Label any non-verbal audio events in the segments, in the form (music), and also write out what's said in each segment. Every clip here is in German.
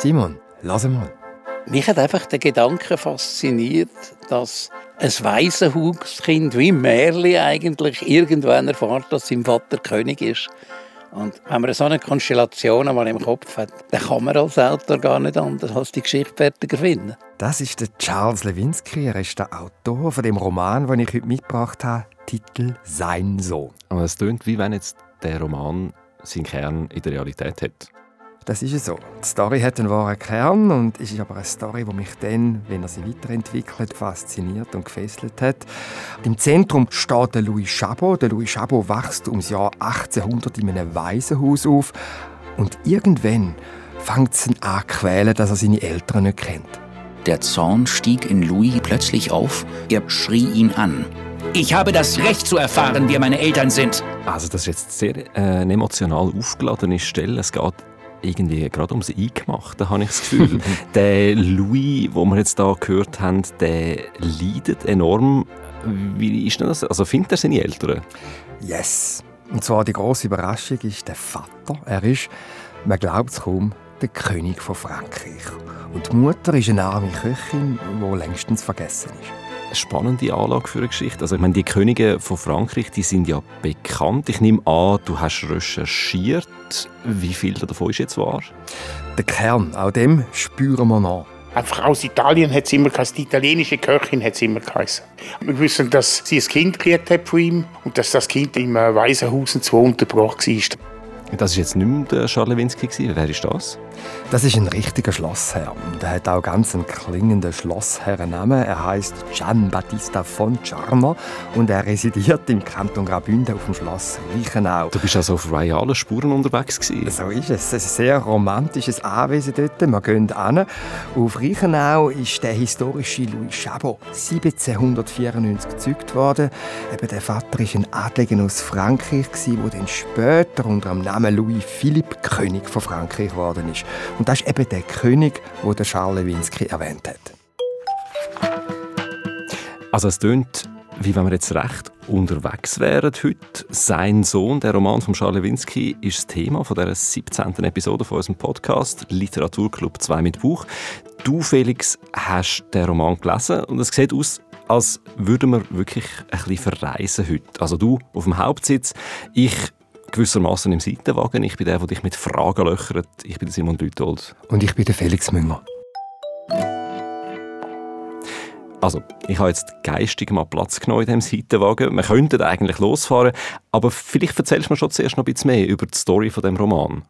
Simon, lass mal. Mich hat einfach der Gedanke fasziniert, dass ein Waisenhauskind wie Märli eigentlich irgendwann erfahrt, dass sein Vater König ist. Und wenn man so eine Konstellation einmal im Kopf hat, dann kann man als Autor gar nicht anders als die Geschichte fertig finden. Das ist der Charles Lewinsky. Er ist der Autor von dem Roman, den ich heute mitgebracht habe. Titel Sein Sohn. Aber es klingt, wie wenn jetzt der Roman seinen Kern in der Realität hat. Das ist so. Die Story hat einen wahren Kern und ist aber eine Story, die mich dann, wenn er sie weiterentwickelt, fasziniert und gefesselt hat. Im Zentrum steht der Louis Chabot. Der Louis Chabot wächst ums Jahr 1800 in einem Waisenhaus auf und irgendwann fängt es ihn an zu quälen, dass er seine Eltern nicht kennt. Der Zorn stieg in Louis plötzlich auf. Er schrie ihn an. Ich habe das Recht zu erfahren, wer meine Eltern sind. Also das ist jetzt sehr äh, eine emotional aufgeladene Stelle. Es geht irgendwie gerade ums Eingemachte, habe ich das Gefühl. (laughs) der Louis, den wir jetzt hier gehört haben, der leidet enorm. Wie ist denn das? Also findet er seine Eltern? Yes. Und zwar die große Überraschung ist der Vater. Er ist, man glaubt es kaum, der König von Frankreich. Und die Mutter ist eine arme Köchin, die längstens vergessen ist spannende Anlage für eine Geschichte. Also ich meine, die Könige von Frankreich, die sind ja bekannt. Ich nehme an, du hast recherchiert. Wie viel davon ist jetzt wahr? Der Kern, auch dem spüren wir nach. Einfach aus Italien hat es immer geheißen, die italienische Köchin hat es immer geheißen. Wir wissen, dass sie ein Kind gekriegt hat von ihm und dass das Kind im Waisenhaus und untergebracht war. Das war jetzt nicht mehr der Charles Lewinsky. Wer ist das? Das ist ein richtiger Schlossherr. Er hat auch ganz einen klingenden Schlossherrennamen. Er heißt Gian Battista von Charma und er residiert im Kanton Graubünden auf dem Schloss Reichenau. Du bist also auf royalen Spuren unterwegs gewesen. So ist es. Es ist ein sehr romantisches Anwesen dort. Wir gehen hin. Auf Reichenau ist der historische Louis Chabot 1794 gezeugt worden. Eben der Vater war ein Adliger aus Frankreich, der dann später unter dem Namen Louis Philippe König von Frankreich geworden ist. Und das ist eben der König, den der Charles Lewinsky erwähnt hat. Also es tönt, wie wenn wir jetzt recht unterwegs wären heute. Sein Sohn, der Roman von Charles Lewinsky, ist das Thema von der 17. Episode von unserem Podcast Literaturclub 2 mit Buch. Du, Felix, hast den Roman gelesen und es sieht aus, als würden wir wirklich ein bisschen verreisen heute. Also du auf dem Hauptsitz, ich gewissermaßen im Seitenwagen. Ich bin der, der dich mit Fragen löchert. Ich bin Simon Lütold. Und ich bin der Felix Münger. Also, ich habe jetzt geistig mal Platz genommen in diesem Seitenwagen. Wir könnten eigentlich losfahren, aber vielleicht erzählst du mir schon zuerst noch ein bisschen mehr über die Story von dem Roman.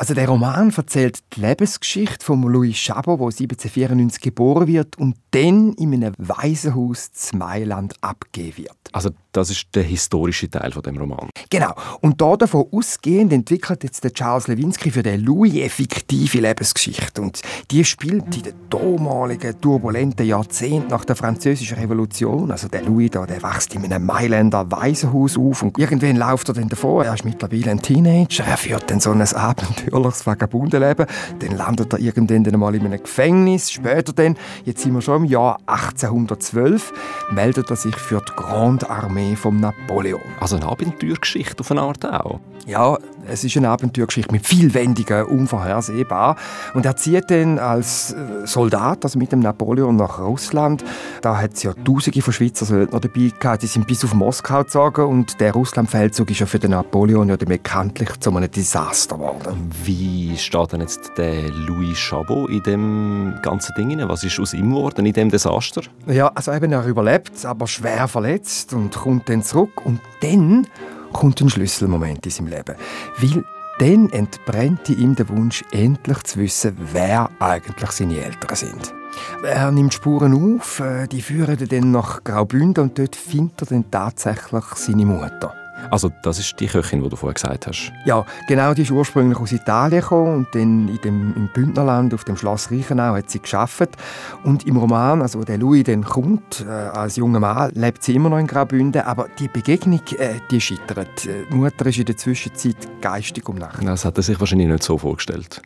Also der Roman erzählt die Lebensgeschichte von Louis Chabot, der 1794 geboren wird und dann in einem Waisenhaus zu Mailand abgegeben wird. Also das ist der historische Teil von dem Roman. Genau. Und da davon ausgehend entwickelt jetzt der Charles Lewinsky für den Louis eine fiktive Lebensgeschichte. Und die spielt in den damaligen turbulenten Jahrzehnten nach der Französischen Revolution. Also der Louis da, der wächst in einem Mailänder Waisenhaus auf und irgendwann läuft er dann davor. Er ist mittlerweile ein Teenager. Er führt dann so ein abenteuerliches Vagabundenleben. Dann landet er irgendwann dann mal in einem Gefängnis. Später dann, jetzt sind wir schon im Jahr 1812, meldet er sich für die Grande Armee von Napoleon. Also eine Abenteuergeschichte auf eine Art auch? Ja, es ist eine Abenteuergeschichte mit viel Wendigen, unvorhersehbar. Und er zieht dann als äh, Soldat, also mit dem Napoleon, nach Russland. Da hat es ja Tausende von Schweizer Söldner dabei gehabt. Die sind bis auf Moskau gezogen und der Russlandfeldzug ist ja für den Napoleon ja bekanntlich zu einem Desaster geworden. Wie steht denn jetzt der Louis Chabot in dem ganzen Ding? Was ist aus ihm geworden in dem Desaster? Ja, also eben er überlebt, aber schwer verletzt und kommt dann zurück und dann kommt ein Schlüsselmoment in seinem Leben. Weil dann entbrennt ihm der Wunsch, endlich zu wissen, wer eigentlich seine Eltern sind. Er nimmt Spuren auf, äh, die führen dann nach Graubünden und dort findet er dann tatsächlich seine Mutter. Also das ist die Köchin, die du vorher gesagt hast? Ja, genau, die ist ursprünglich aus Italien gekommen und dann in dem, im Bündnerland auf dem Schloss Reichenau hat sie geschafft. Und im Roman, also der Louis dann kommt, äh, als junger Mann, lebt sie immer noch in Graubünden, aber die Begegnung, äh, die scheitert. Die Mutter ist in der Zwischenzeit geistig umnachtet. Das hat er sich wahrscheinlich nicht so vorgestellt.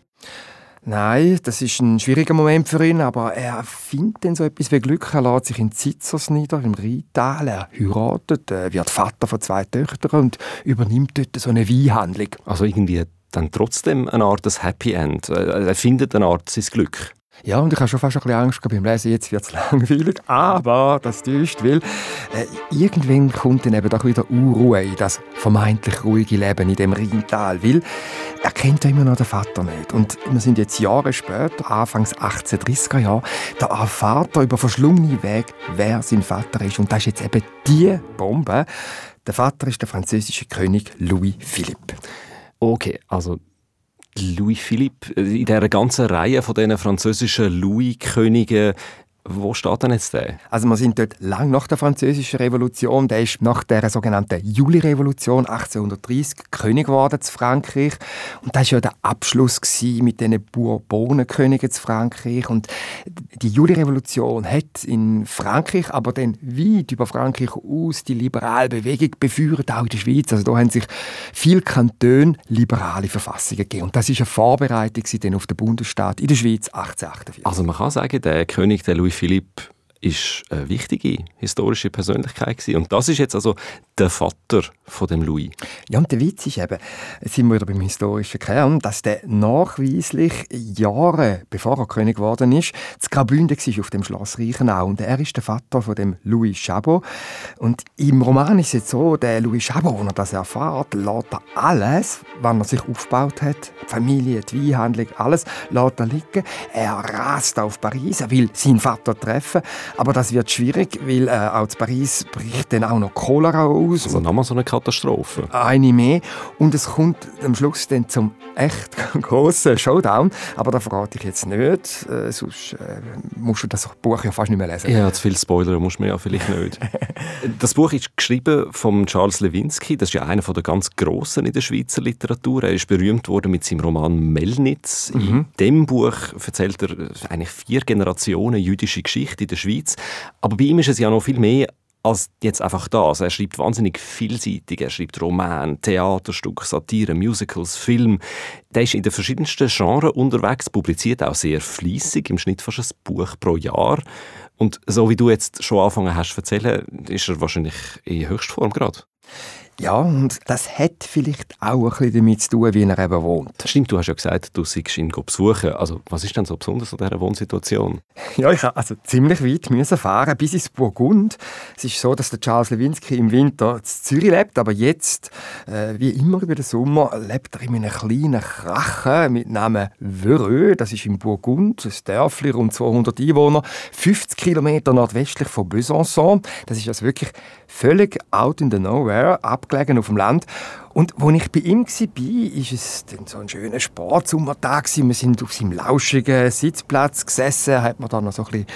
Nein, das ist ein schwieriger Moment für ihn, aber er findet dann so etwas wie Glück. Er lässt sich in Zitzers nieder, im Rheintal. Er heiratet, er wird Vater von zwei Töchtern und übernimmt dort so eine Weinhandlung. Also irgendwie dann trotzdem eine Art des Happy End. Äh, er findet eine Art sein Glück. Ja, und ich habe schon fast ein bisschen Angst beim Lesen, jetzt wird es (laughs) langweilig, aber das täuscht, weil äh, irgendwann kommt dann eben doch wieder Unruhe in das vermeintlich ruhige Leben in dem Rheintal, weil er kennt ja immer noch den Vater nicht. Und wir sind jetzt Jahre später, Anfangs 1830er Jahre, da erfahrt er über verschlungene Weg, wer sein Vater ist. Und das ist jetzt eben die Bombe. Der Vater ist der französische König Louis Philippe. Okay, also Louis Philippe, in dieser ganzen Reihe von diesen französischen Louis-Königen wo steht denn jetzt der? Also wir sind dort lang nach der Französischen Revolution. Der ist nach der sogenannten Juli-Revolution 1830 König geworden zu Frankreich. Und das war ja der Abschluss mit den Bourbonenkönigen zu Frankreich. Und die Juli-Revolution hat in Frankreich, aber dann weit über Frankreich aus die liberale Bewegung beführt, auch in der Schweiz. Also da haben sich viele Kantone liberale Verfassungen gegeben. Und das ist eine Vorbereitung auf den Bundesstaat in der Schweiz 1848. Also man kann sagen, der König, der Louis Philipp ist eine wichtige historische Persönlichkeit gewesen. und das ist jetzt also der Vater von dem Louis. Ja, und der Witz ist eben, sind wir wieder beim historischen Kern, dass der nachweislich Jahre bevor er König geworden ist, zu Graubünden war auf dem Schloss Reichenau und er ist der Vater von dem Louis Chabot und im Roman ist es jetzt so, der Louis Chabot, wenn er das erfährt, lässt er alles, was er sich aufgebaut hat, die Familie, die Weinhandlung, alles, lässt er liegen. Er rast auf Paris, er will seinen Vater treffen aber das wird schwierig, weil äh, auch in Paris bricht dann auch noch Cholera aus. Also nochmal so eine Katastrophe. Eine mehr. Und es kommt am Schluss dann zum echt (laughs) grossen Showdown. Aber da verrate ich jetzt nicht, äh, sonst äh, musst du das Buch ja fast nicht mehr lesen. Ja, zu viele Spoiler muss man ja vielleicht nicht. (laughs) das Buch ist geschrieben von Charles Lewinsky. Das ist ja einer der ganz Grossen in der Schweizer Literatur. Er ist berühmt worden mit seinem Roman Melnitz. Mhm. In dem Buch erzählt er eigentlich vier Generationen jüdische Geschichte in der Schweiz. Schweiz. Aber bei ihm ist es ja noch viel mehr als jetzt einfach das. Er schreibt wahnsinnig vielseitig. Er schreibt Roman, Theaterstücke, Satire, Musicals, Film. Der ist in den verschiedensten Genres unterwegs, publiziert auch sehr fließig, im Schnitt fast ein Buch pro Jahr. Und so wie du jetzt schon angefangen hast zu erzählen, ist er wahrscheinlich in Höchstform gerade. Ja, und das hat vielleicht auch ein bisschen damit zu tun, wie er eben wohnt. Stimmt, du hast ja gesagt, du siehst ihn besuchen. Also, was ist denn so besonders an dieser Wohnsituation? Ja, ich habe also ziemlich weit müssen fahren bis ins Burgund. Es ist so, dass der Charles Lewinsky im Winter in Zürich lebt, aber jetzt, äh, wie immer über den Sommer, lebt er in einem kleinen Krachen mit Namen Vereux. Das ist im Burgund, ein Dörfli, rund 200 Einwohner, 50 Kilometer nordwestlich von Besançon. Das ist also wirklich völlig out in the nowhere, abgelegen auf dem Land. Und als ich bei ihm war, war es dann so ein schöner Sportsommertag. Wir sind auf seinem lauschigen Sitzplatz gesessen, hat man dann noch so ein bisschen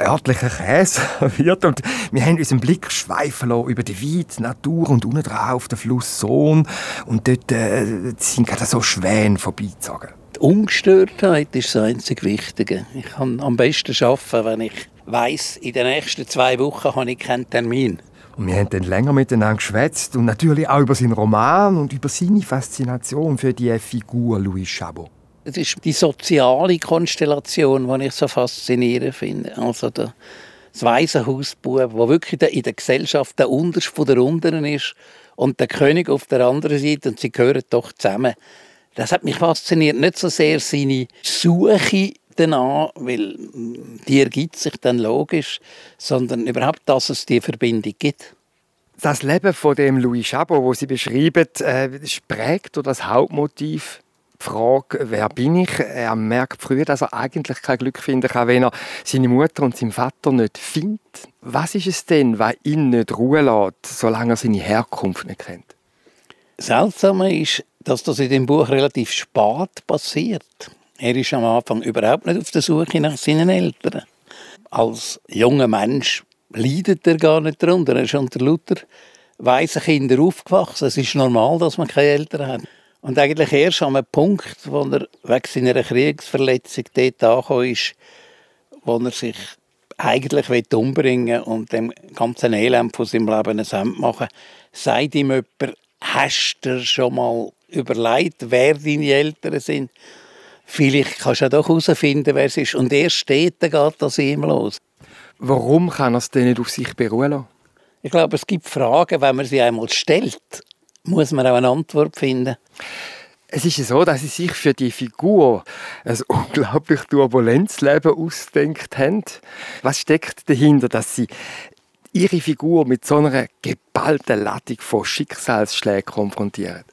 örtlichen Käse (laughs) serviert und wir haben unseren Blick schweifen lassen über die weite Natur und unten drauf den Fluss Sohn und dort äh, sind gerade so Schwäne vorbeigezogen. Die Ungestörtheit ist das einzig Wichtige. Ich kann am besten arbeiten, wenn ich weiss, in den nächsten zwei Wochen habe ich keinen Termin. Und wir haben dann länger miteinander geschwätzt und natürlich auch über seinen Roman und über seine Faszination für die Figur Louis Chabot. Es ist die soziale Konstellation, die ich so faszinierend finde. Also der, das Waisenhausbub, der wirklich in der Gesellschaft der Unterste der Unteren ist und der König auf der anderen Seite und sie gehören doch zusammen. Das hat mich fasziniert. Nicht so sehr seine Suche danach, weil die ergibt sich dann logisch, sondern überhaupt, dass es die Verbindung gibt. Das Leben von dem Louis Chabot, wo Sie beschreiben, äh, prägt oder das Hauptmotiv die Frage, wer bin ich? Er merkt früher, dass er eigentlich kein Glück finden kann, wenn er seine Mutter und seinen Vater nicht findet. Was ist es denn, was ihn nicht Ruhe lässt, solange er seine Herkunft nicht kennt? Seltsame ist, dass das in dem Buch relativ spät passiert. Er ist am Anfang überhaupt nicht auf der Suche nach seinen Eltern. Als junger Mensch leidet er gar nicht darunter. Er ist unter lauter weisen Kinder aufgewachsen. Es ist normal, dass man keine Eltern hat. Und eigentlich erst an einem Punkt, wo er wegen seiner Kriegsverletzung dort angekommen ist, wo er sich eigentlich umbringen will und dem ganzen Elend von seinem Leben ein Ende machen, sagt ihm jemand, hast du schon mal überlegt, wer deine Eltern sind? Vielleicht kannst du ja doch herausfinden, wer es ist. Und erst steht geht das ihm los. Warum kann er es denn nicht auf sich beruhen lassen? Ich glaube, es gibt Fragen, wenn man sie einmal stellt, muss man auch eine Antwort finden. Es ist ja so, dass sie sich für die Figur ein unglaublich turbulentes Leben ausdenkt haben. Was steckt dahinter, dass sie ihre Figur mit so einer geballten Ladung von Schicksalsschlägen konfrontieren?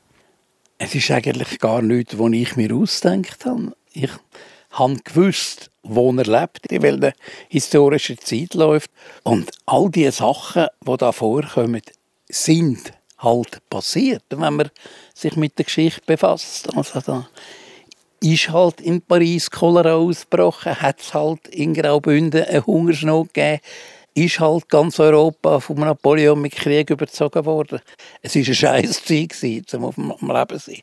Es ist eigentlich gar nichts, was ich mir ausgedacht habe. Ich habe gewusst, wo er lebt, in welcher historischen Zeit läuft. Und all die Sachen, die da vorkommen, sind halt passiert, wenn man sich mit der Geschichte befasst. Also da ist halt in Paris Cholera ausgebrochen, hat es halt in Graubünden eine Hungersnot gegeben, ist halt ganz Europa von Napoleon mit Krieg überzogen worden. Es war eine scheiß Zeit, um auf dem Leben zu sein.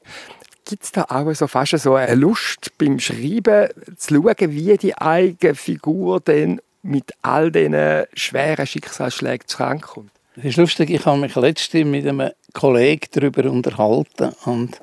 Gibt es da auch so fast so eine Lust beim Schreiben, zu schauen, wie die eigene Figur denn mit all diesen schweren Schicksalsschlägen zurechtkommt? Es ist lustig, ich habe mich letztens mit einem Kollegen darüber unterhalten und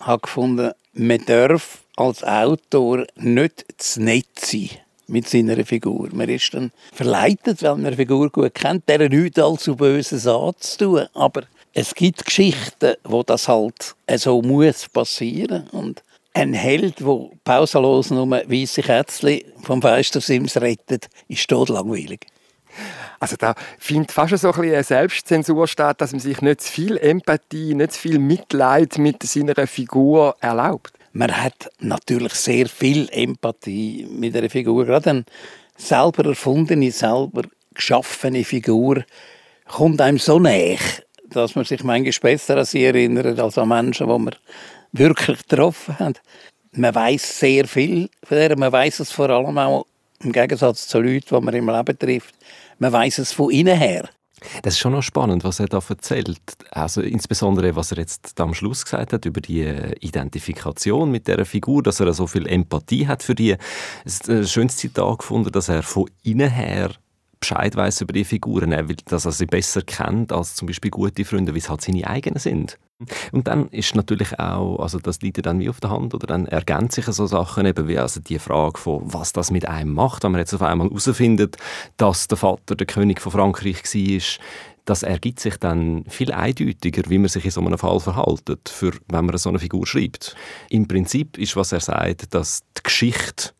habe gefunden, man darf als Autor nicht zu nett sein mit seiner Figur. Man ist dann verleitet, weil man eine Figur gut kennt, der nichts allzu Böses anzutun. Aber es gibt Geschichten, wo das halt so muss passieren und ein Held, der pausenlos nur weisse Kätzchen vom Feistersims rettet, ist todlangweilig. Also da findet fast so ein bisschen eine Selbstzensur statt, dass man sich nicht zu viel Empathie, nicht zu viel Mitleid mit seiner Figur erlaubt. Man hat natürlich sehr viel Empathie mit einer Figur. Gerade eine selber erfundene, selber geschaffene Figur kommt einem so näher, dass man sich manchmal besser an sie erinnert als an Menschen, die man wirklich getroffen hat. Man weiß sehr viel von der. Man weiß es vor allem auch im Gegensatz zu Leuten, die man im Leben trifft man weiß es von innen her. Das ist schon noch spannend, was er da erzählt. Also insbesondere, was er jetzt am Schluss gesagt hat über die äh, Identifikation mit der Figur, dass er so viel Empathie hat für die. Es ist ein schönes Zitat gefunden, dass er von innen her Bescheid weiß über die Figuren, dass er sie besser kennt als zum Beispiel gute Freunde, wie es halt seine eigenen sind. Und dann ist natürlich auch, also das liegt ja dann wie auf der Hand, oder dann ergänzen sich so Sachen eben wie also die Frage von, was das mit einem macht, wenn man jetzt auf einmal herausfindet, dass der Vater der König von Frankreich war, das ergibt sich dann viel eindeutiger, wie man sich in so einem Fall verhaltet, für, wenn man so eine Figur schreibt. Im Prinzip ist, was er sagt, dass die Geschichte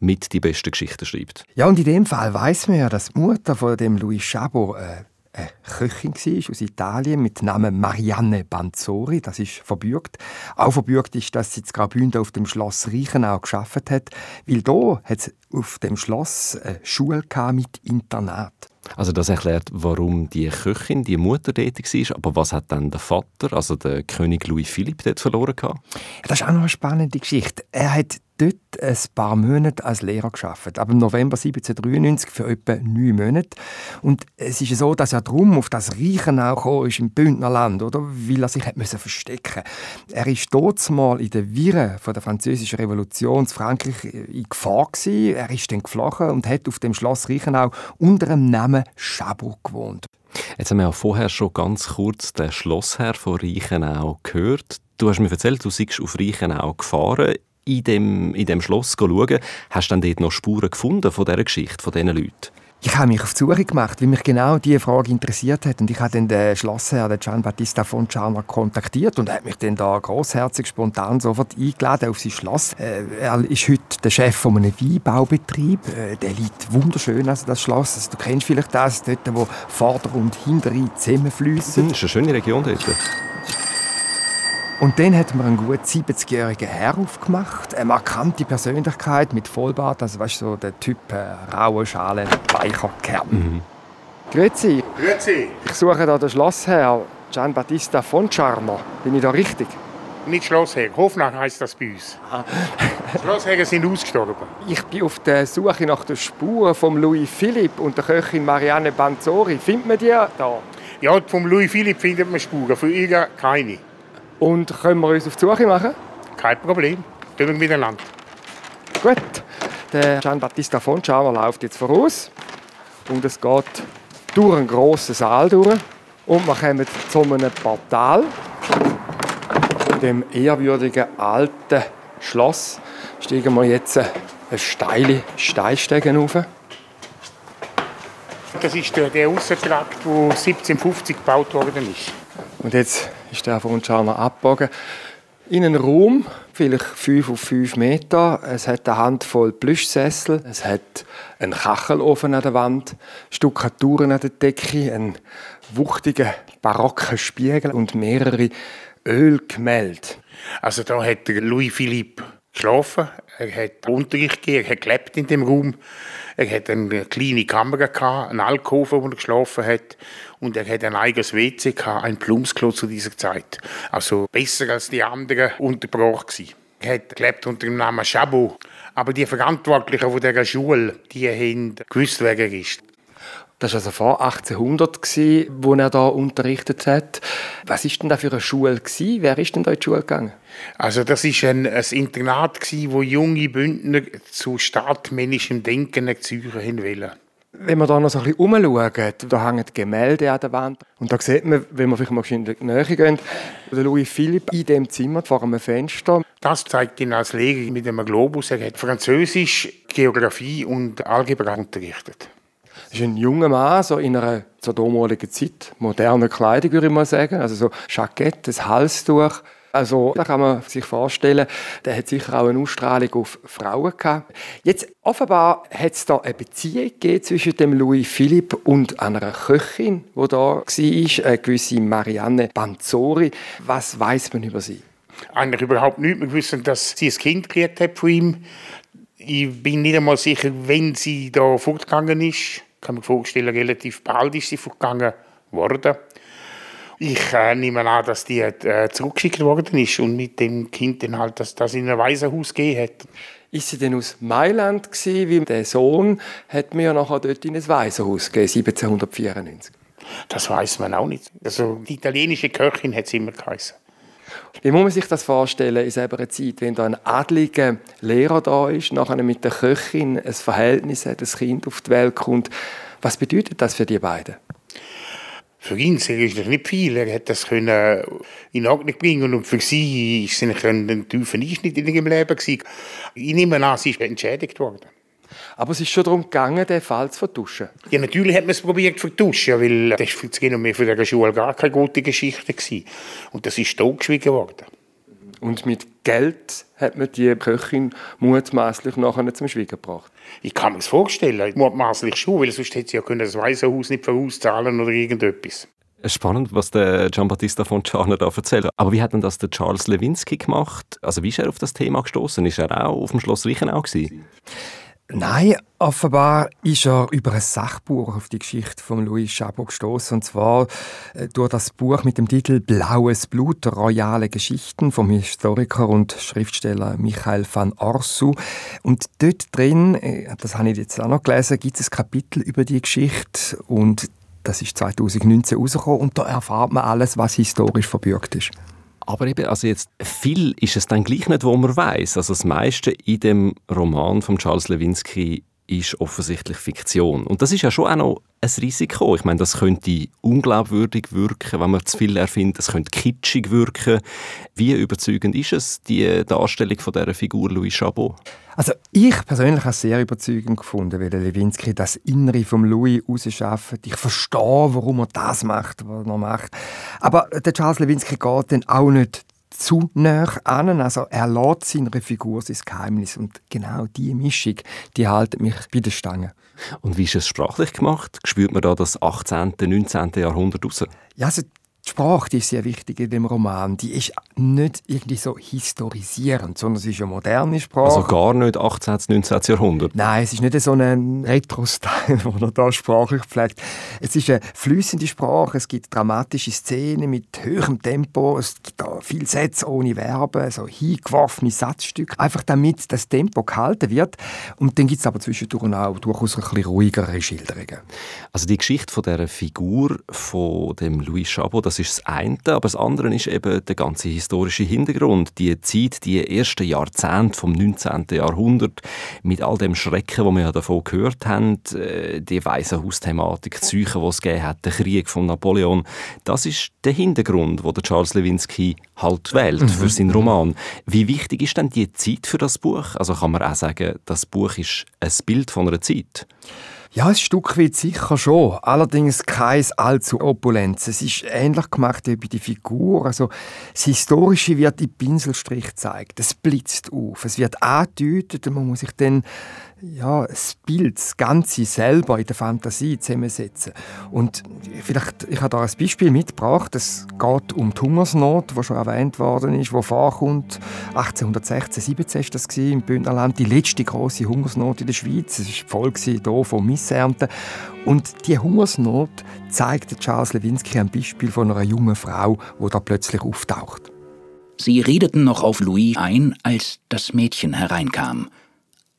mit die besten Geschichten schreibt. Ja, und in dem Fall weiß man ja, dass die Mutter von dem Louis Chabot äh, eine Köchin war aus Italien mit Namen Marianne Banzori. Das ist verbürgt. Auch verbürgt ist, dass sie in Graubünden auf dem Schloss Reichenau geschafft hat, weil da hat es auf dem Schloss eine Schule mit Internat. Also das erklärt, warum die Köchin, die Mutter tätig war. Aber was hat dann der Vater, also der König Louis Philipp, dort verloren gehabt? Das ist auch noch eine spannende Geschichte. Er hat dort ein paar Monate als Lehrer geschafft. Ab November 1793 für etwa neun Monate. Und es ist so, dass er drum auf das Reichenau gekommen ist im Bündnerland, oder? Weil er sich hat müssen verstecken. Er ist dort mal in der Wirre von der französischen Revolution in Frankreich in Gefahr gewesen. Er ist dann geflohen und hat auf dem Schloss Reichenau unter dem Namen Chabot gewohnt. Jetzt haben wir ja vorher schon ganz kurz den Schlossherr von Reichenau gehört. Du hast mir erzählt, du seist auf Reichenau gefahren in dem, in dem Schloss schauen. Hast du dann dort noch Spuren gefunden von dieser Geschichte, von diesen Leuten? Ich habe mich auf die Suche gemacht, weil mich genau diese Frage interessiert hat. Und ich habe dann den Schlossherr, den Gian Battista von Czarner, kontaktiert und er hat mich dann da großherzig spontan sofort eingeladen auf sein Schloss. Äh, er ist heute der Chef von einem Weinbaubetrieb. Äh, der liegt wunderschön, also das Schloss. Also, du kennst vielleicht das, dort, wo Vorder- und Hinterrhein zusammenfließen. Hm, das ist eine schöne Region dort. Und dann hat man einen gut 70-jährigen Herr aufgemacht, eine markante Persönlichkeit mit Vollbart, also weißt so der Typ äh, raue Schale, weicher Kern. Mhm. Grüezi. Grüezi. Ich suche hier den Schlossherr Gian Battista von Charner. Bin ich da richtig? Nicht Schlossherr, Hofnarr heißt das bei uns. (laughs) Schlossherren sind ausgestorben. Ich bin auf der Suche nach den Spuren von Louis Philipp und der Köchin Marianne Banzori. Findet man die da? Ja, vom Louis Philipp findet man Spuren, für ihr keine. Und können wir uns auf die Suche machen? Kein Problem. Tun wir miteinander. Gut. Der Gian Battista Fontschauer läuft jetzt voraus. Und es geht durch einen grossen Saal durch. Und wir kommen zu einem Portal. Dem ehrwürdigen alten Schloss steigen wir jetzt eine steile Steinstege rauf. Das ist der, der Aussentrakt, der 1750 gebaut worden ist. Und jetzt ist der von Schauner abgebogen. in einen Raum, vielleicht 5 auf 5 Meter. Es hat eine Handvoll Plüschsessel, es hat einen Kachelofen an der Wand, Stuckaturen an der Decke, einen wuchtigen barocken Spiegel und mehrere Ölgemälde. Also da hat Louis Philippe geschlafen, er hat Unterricht gegeben, er hat gelebt in dem Raum. Er hat eine kleine Kammer gehabt, einen Alkoven, wo er geschlafen hat. Und er hat ein eigenes WC gehabt, ein Plumpsklo zu dieser Zeit. Also besser als die anderen untergebracht gewesen. Er hat gelebt unter dem Namen Chabot. Aber die Verantwortlichen von dieser Schule, die haben gewusst, wer er ist. Das war also vor 1800, wo er da unterrichtet hat. Was ist denn da für eine Schule gewesen? Wer ist denn da in die Schule gegangen? Also das ist ein, ein Internat gewesen, wo junge Bündner zu staatsmännischem Denken gezeugt haben wollen. Wenn wir da noch so ein bisschen umschauen, da hängen Gemälde an der Wand. Und da sieht man, wenn wir vielleicht mal in die Nähe gehen, der Louis Philippe in dem Zimmer vor einem Fenster. Das zeigt ihn als Lehrer mit einem Globus. Er hat Französisch, Geografie und Algebra unterrichtet. Das ist ein junger Mann, so in einer zur damaligen Zeit moderner Kleidung, würde ich mal sagen. Also so Jackett, das Halstuch. Also da kann man sich vorstellen, der hat sicher auch eine Ausstrahlung auf Frauen gehabt. Jetzt offenbar hat es da eine Beziehung zwischen dem Louis Philipp und einer Köchin, wo da war, eine gewisse Marianne Banzori. Was weiß man über sie? Eigentlich überhaupt nichts. Wir wissen, dass sie ein Kind gekriegt hat von ihm. Ich bin nicht einmal sicher, wenn sie da fortgegangen ist. Ich kann mir vorstellen, relativ bald ist sie fortgegangen worden. Ich äh, nehme an, dass die äh, zurückgeschickt worden ist und mit dem Kind dann halt, dass das in ein Waisenhaus gegeben hat. Ist sie denn aus Mailand gewesen? Weil der Sohn hat mir ja nachher dort in ein Waisenhaus gegeben, 1794. Das weiß man auch nicht. Also die italienische Köchin hat es immer geheißen. Wie muss man sich das vorstellen in selber Zeit, wenn da ein adliger Lehrer da ist, nachher mit der Köchin ein Verhältnis hat, ein Kind auf die Welt kommt? Was bedeutet das für die beiden? Für ihn das nicht viel. Er hat das können in Ordnung bringen und für sie ist es ein tiefer Einschnitt in ihrem Leben gewesen. Ich nehme an, sie ist entschädigt worden. Aber es ist schon darum gegangen, den Fall zu vertuschen. Ja, natürlich hat man es probiert zu vertuschen, weil das war für die von dieser Schule gar keine gute Geschichte gewesen. Und das ist totgeschwiegen worden. Und mit Geld hat man die Köchin mutmaßlich nachher zum Schweigen gebracht. Ich kann mir das vorstellen, mutmaßlich schon, weil sonst hätte sie ja können das Waisenhaus nicht vorauszahlen oder irgendetwas. Spannend, was der Giambattista Fontana da erzählt. Aber wie hat denn das der Charles Lewinsky gemacht? Also wie ist er auf das Thema gestoßen? Ist er auch auf dem Schloss Reichenau gewesen? Nein, offenbar ist er über ein Sachbuch auf die Geschichte von Louis Chabot gestoßen und zwar äh, durch das Buch mit dem Titel Blaues Blut, royale Geschichten vom Historiker und Schriftsteller Michael van Orsu. Und dort drin, äh, das habe ich jetzt auch noch gelesen, gibt es ein Kapitel über die Geschichte und das ist 2019 rausgekommen und da erfahrt man alles, was historisch verbürgt ist. Aber eben, also jetzt viel ist es dann gleich nicht, wo man weiß. Also das meiste in dem Roman von Charles Lewinsky ist offensichtlich Fiktion. Und das ist ja schon auch noch ein Risiko. Ich meine, das könnte unglaubwürdig wirken, wenn man zu viel erfindet. Es könnte kitschig wirken. Wie überzeugend ist es, die Darstellung von dieser Figur Louis Chabot? Also ich persönlich habe es sehr überzeugend gefunden, weil Lewinsky das Innere vom Louis rausschafft. Ich verstehe, warum er das macht, was er macht. Aber der Charles Lewinsky geht dann auch nicht zu nah an. Also er lässt seiner Figur sein Geheimnis. Und genau diese Mischung, die hält mich bei der Stange. Und wie ist es sprachlich gemacht? Spürt man da das 18., 19. Jahrhundert raus? Ja, also die Sprache die ist sehr wichtig in dem Roman. Die ist nicht irgendwie so historisierend, sondern sie ist eine moderne Sprache. Also gar nicht 18. 19. Jahrhundert? Nein, es ist nicht so ein Retro-Style, (laughs) den er da sprachlich pflegt. Es ist eine flüssende Sprache, es gibt dramatische Szenen mit höherem Tempo, es gibt viele Sätze ohne Verben, so hingeworfene Satzstücke, einfach damit das Tempo gehalten wird. Und dann gibt es aber zwischendurch auch durchaus ein bisschen ruhigere Schilderungen. Also die Geschichte von dieser Figur von dem Louis Chabot, das ist das eine, aber das andere ist eben der ganze historische Hintergrund, die Zeit, die ersten Jahrzehnte vom 19. Jahrhundert mit all dem Schrecken, wo wir ja davon gehört haben, äh, die Waisenhaus-Thematik, die Seuchen, die es gegeben hat, der Krieg von Napoleon, das ist der Hintergrund, wo der Charles Lewinsky halt wählt mhm. für seinen Roman. Wie wichtig ist denn die Zeit für das Buch? Also kann man auch sagen, das Buch ist ein Bild von einer Zeit? Ja, ein Stück weit sicher schon. Allerdings kein allzu opulentes. Es ist ähnlich gemacht wie bei der Figur. Also, das Historische wird in Pinselstrich gezeigt. Es blitzt auf. Es wird angedeutet und man muss sich dann ja, das Bild, das Ganze selber in der Fantasie zusammensetzen. Und vielleicht, ich habe da ein Beispiel mitgebracht. Es geht um die Hungersnot, die schon erwähnt worden ist, die vorkommt. 1816, 17 war das im Bündnerland, die letzte große Hungersnot in der Schweiz. Es war voll hier von Missernten. Und die Hungersnot zeigt Charles Lewinsky ein Beispiel von einer jungen Frau, die da plötzlich auftaucht. Sie redeten noch auf Louis ein, als das Mädchen hereinkam –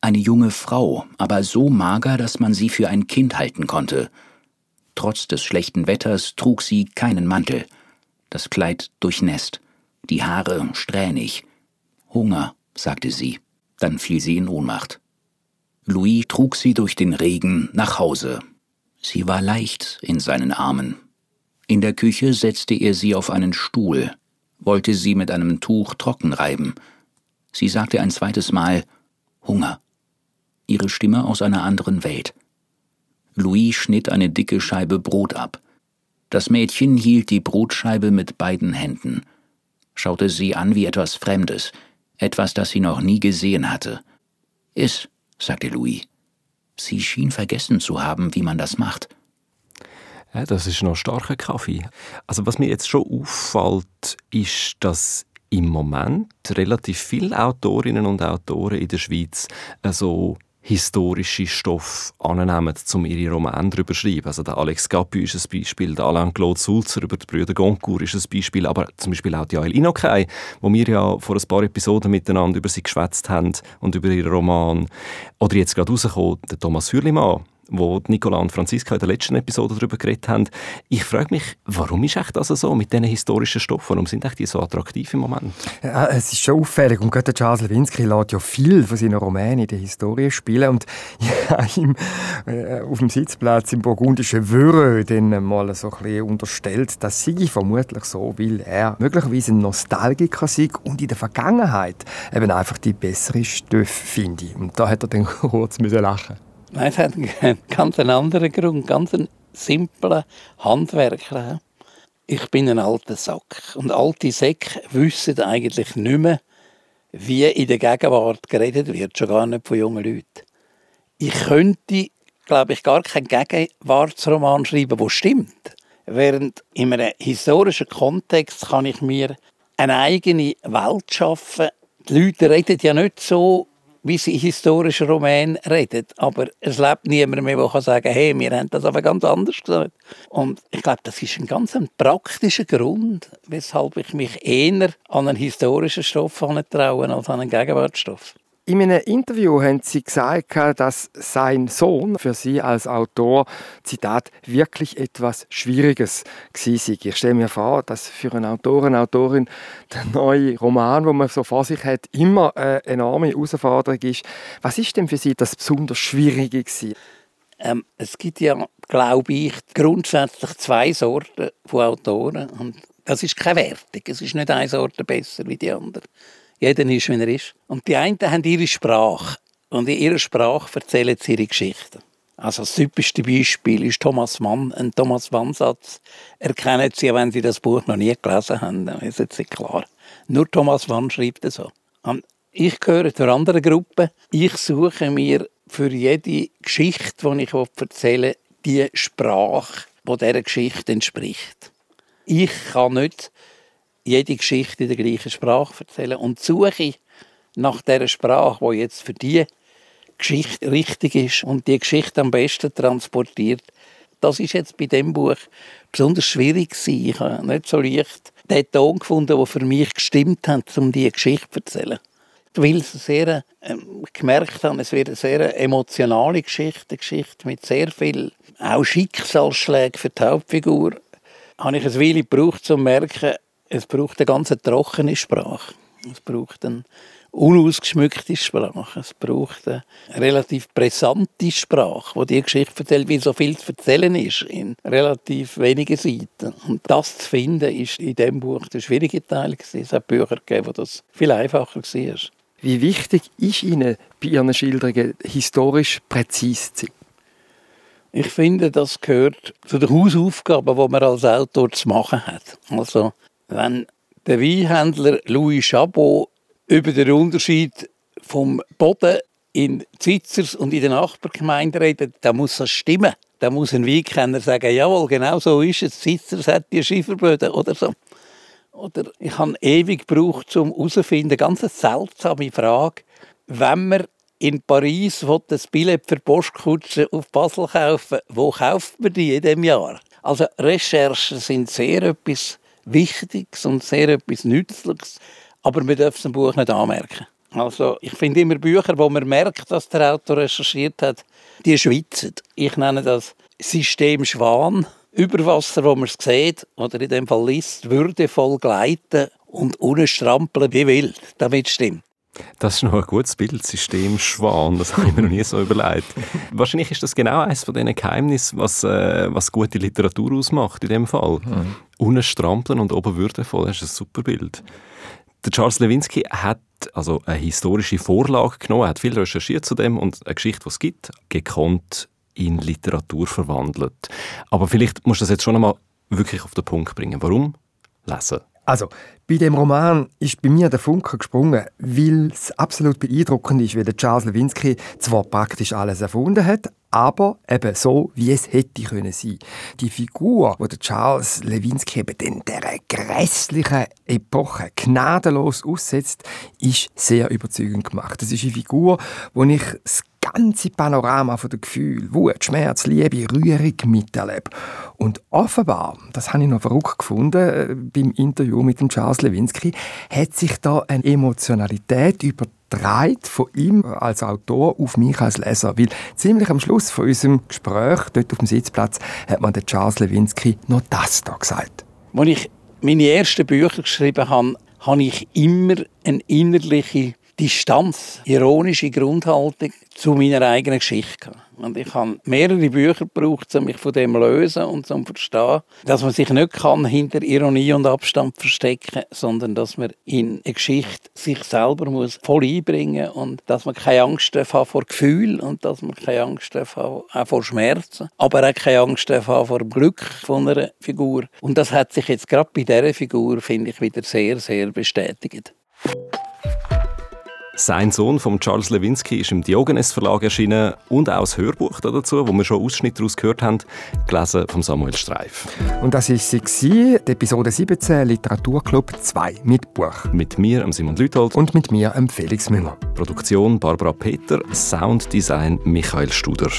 eine junge Frau, aber so mager, dass man sie für ein Kind halten konnte. Trotz des schlechten Wetters trug sie keinen Mantel, das Kleid durchnässt, die Haare strähnig. Hunger, sagte sie, dann fiel sie in Ohnmacht. Louis trug sie durch den Regen nach Hause. Sie war leicht in seinen Armen. In der Küche setzte er sie auf einen Stuhl, wollte sie mit einem Tuch trocken reiben. Sie sagte ein zweites Mal Hunger ihre Stimme aus einer anderen Welt. Louis schnitt eine dicke Scheibe Brot ab. Das Mädchen hielt die Brotscheibe mit beiden Händen, schaute sie an wie etwas Fremdes, etwas, das sie noch nie gesehen hatte. Iss, sagte Louis. Sie schien vergessen zu haben, wie man das macht. Ja, das ist noch starker Kaffee. Also was mir jetzt schon auffällt, ist, dass im Moment relativ viele Autorinnen und Autoren in der Schweiz so historische Stoff annehmen, um ihre Romane darüber zu schreiben. Also der Alex Gapü ist ein Beispiel, der Alain-Claude Sulzer über die Brüder Goncourt ist ein Beispiel, aber zum Beispiel auch die Joel Inokay, wo wir ja vor ein paar Episoden miteinander über sie geschwätzt haben und über ihren Roman. Oder jetzt gerade rausgekommen, der Thomas Hürlimann, wo Nicola und Franziska in der letzten Episode darüber geredet haben. Ich frage mich, warum ist echt das so mit diesen historischen Stoffen? Warum sind die so attraktiv im Moment? Ja, es ist schon auffällig und gerade Charles Lewinsky lässt ja viel von seinen Romanen in der Historie spielen und (laughs) ja, ihm äh, auf dem Sitzplatz im burgundischen Wörö dann mal so ein bisschen unterstellt, dass sie vermutlich so, weil er möglicherweise ein Nostalgiker sei und in der Vergangenheit eben einfach die bessere Stoffe finde. Und da hat er dann (laughs) kurz müssen lachen Nein, es hat einen (laughs) ganz anderen Grund, ganz einen simplen Handwerker. Ich bin ein alter Sack. Und alte Säcke wissen eigentlich nicht mehr, wie in der Gegenwart geredet wird, schon gar nicht von jungen Leuten. Ich könnte, glaube ich, gar keinen Gegenwartsroman schreiben, der stimmt. Während in einem historischen Kontext kann ich mir eine eigene Welt schaffen. Die Leute reden ja nicht so, wie sie in historischen Romanen reden. Aber es lebt niemand mehr, der sagen kann, hey, wir haben das aber ganz anders gesagt. Und ich glaube, das ist ein ganz praktischer Grund, weshalb ich mich eher an einen historischen Stoff traue als an einen Gegenwartsstoff. In einem Interview haben Sie gesagt, dass sein Sohn für Sie als Autor, Zitat, wirklich etwas Schwieriges war. Ich stelle mir vor, dass für einen Autor, eine Autorin der neue Roman, den man so vor sich hat, immer eine enorme Herausforderung ist. Was ist denn für Sie das besonders Schwierige? Ähm, es gibt ja, glaube ich, grundsätzlich zwei Sorten von Autoren. Und das ist keine Wertung. Es ist nicht eine Sorte besser wie die andere. Jeder ist, wie er ist. Und die einen haben ihre Sprache. Und in ihrer Sprache erzählen sie ihre Geschichten. Also das typischste Beispiel ist Thomas Mann. Ein Thomas Mann-Satz erkennen Sie, wenn Sie das Buch noch nie gelesen haben. Dann ist es klar. Nur Thomas Mann schreibt es so. Und ich gehöre zur anderen Gruppe. Ich suche mir für jede Geschichte, die ich erzähle, die Sprache, die dieser Geschichte entspricht. Ich kann nicht jede Geschichte in der gleichen Sprache erzählen und suche nach der Sprache, wo jetzt für die Geschichte richtig ist und die Geschichte am besten transportiert. Das ist jetzt bei dem Buch besonders schwierig gewesen. Ich habe nicht so leicht den Ton gefunden, der für mich gestimmt hat, um diese Geschichte zu erzählen. Weil es sehr, äh, gemerkt habe, es wird eine sehr emotionale Geschichte, eine Geschichte mit sehr viel auch Schicksalsschlägen für die Hauptfigur. Habe ich ein Weile gebraucht, um zu merken, es braucht eine ganz trockene Sprache. Es braucht eine unausgeschmückte Sprache. Es braucht eine relativ brisante Sprache, wo die Geschichte erzählt, wie so viel zu erzählen ist, in relativ wenigen Seiten. Und das zu finden, ist in diesem Buch der schwierige Teil. Es hat Bücher gegeben, wo das viel einfacher war. Wie wichtig ist Ihnen bei Ihren Schilderungen historisch präzise zu sein? Ich finde, das gehört zu den Hausaufgaben, die man als Autor zu machen hat. Also, wenn der Weinhändler Louis Chabot über den Unterschied vom Boden in Zitzers und in den Nachbargemeinden redet, dann muss das stimmen. Dann muss ein Weinkenner sagen, jawohl, genau so ist es. Zitzers hat die Schieferböden oder so. Oder ich habe ewig gebraucht, um herauszufinden, ganz eine seltsame Frage, wenn man in Paris das Billett für Postkutsche auf Basel kaufen wo kauft man die in diesem Jahr? Also Recherchen sind sehr etwas Wichtiges und sehr etwas Nützliches, aber man darf es im Buch nicht anmerken. Also ich finde immer Bücher, wo man merkt, dass der Autor recherchiert hat, die schwitzen. Ich nenne das System Schwan. Über Wasser, wo man es sieht, oder in dem Fall liest, würdevoll gleiten und unstrampeln wie wild, damit stimmt. Das ist noch ein gutes Bild, System Schwan. Das habe ich mir noch nie so überlegt. Wahrscheinlich ist das genau eines von diesen Geheimnissen, was, äh, was gute Literatur ausmacht in dem Fall. Mhm. Unten strampeln und oben würdevoll, das ist ein super Bild. Der Charles Lewinsky hat also eine historische Vorlage genommen, hat viel recherchiert zu dem und eine Geschichte, die es gibt, gekonnt in Literatur verwandelt. Aber vielleicht musst du das jetzt schon einmal wirklich auf den Punkt bringen. Warum lesen? Also, bei dem Roman ist bei mir der Funke gesprungen, weil es absolut beeindruckend ist, wie der Charles Lewinsky zwar praktisch alles erfunden hat, aber eben so, wie es hätte können sein. Die Figur, die der Charles Lewinsky eben in dieser grässlichen Epoche gnadenlos aussetzt, ist sehr überzeugend gemacht. Das ist eine Figur, wo ich das ganze Panorama von der Gefühl, Wut, Schmerz, Liebe, Rührung miterlebe. Und offenbar, das habe ich noch verrückt gefunden äh, beim Interview mit dem Charles Lewinsky, hat sich da eine Emotionalität übertragen von ihm als Autor auf mich als Leser. Weil ziemlich am Schluss von unserem Gespräch dort auf dem Sitzplatz hat man der Charles Lewinsky noch das da gesagt. Als ich meine ersten Bücher geschrieben habe, habe ich immer eine innerliche Distanz, ironische Grundhaltung zu meiner eigenen Geschichte. Und ich habe mehrere Bücher gebraucht, um mich von dem zu lösen und zu verstehen, dass man sich nicht kann hinter Ironie und Abstand verstecken sondern dass man in eine Geschichte sich selber muss voll einbringen und dass man keine Angst haben vor Gefühl und dass man keine Angst haben auch vor Schmerzen, aber auch keine Angst haben vor Glück von einer Figur. Und das hat sich jetzt gerade bei dieser Figur, finde ich, wieder sehr, sehr bestätigt. Sein Sohn von Charles Lewinsky ist im Diogenes Verlag erschienen und auch das Hörbuch dazu, wo wir schon Ausschnitte daraus gehört haben, gelesen von Samuel Streif. Und das ist sie, die Episode 17 Literaturclub 2 mit Buch. Mit mir, Simon Lüthold. Und mit mir, Felix Münger. Produktion Barbara Peter, Sounddesign Michael Studer.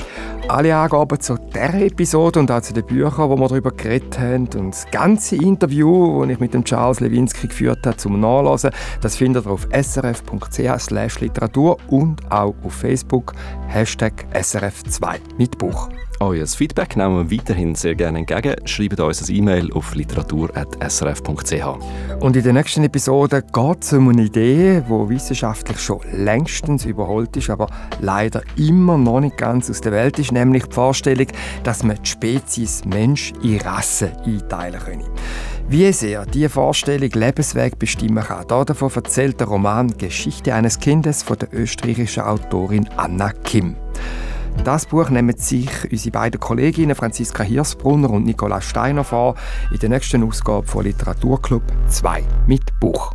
Alle Angaben zu dieser Episode und auch zu den Büchern, wo wir darüber geredet haben und das ganze Interview, das ich mit dem Charles Lewinsky geführt habe, zum Nachlesen, das findet ihr auf srf.ch literatur und auch auf Facebook Hashtag SRF2 mit Buch. Euer Feedback nehmen wir weiterhin sehr gerne entgegen. Schreibt uns ein E-Mail auf literatur.srf.ch. Und in der nächsten Episode geht es um eine Idee, die wissenschaftlich schon längstens überholt ist, aber leider immer noch nicht ganz aus der Welt ist, nämlich die Vorstellung, dass man die Spezies Mensch in Rassen einteilen könne. Wie sehr diese Vorstellung Lebensweg bestimmen kann, davon erzählt der Roman Geschichte eines Kindes von der österreichischen Autorin Anna Kim. Das Buch nehmen sich unsere beiden Kolleginnen Franziska Hirsbrunner und Nicola Steiner vor in der nächsten Ausgabe von Literaturclub 2 mit Buch.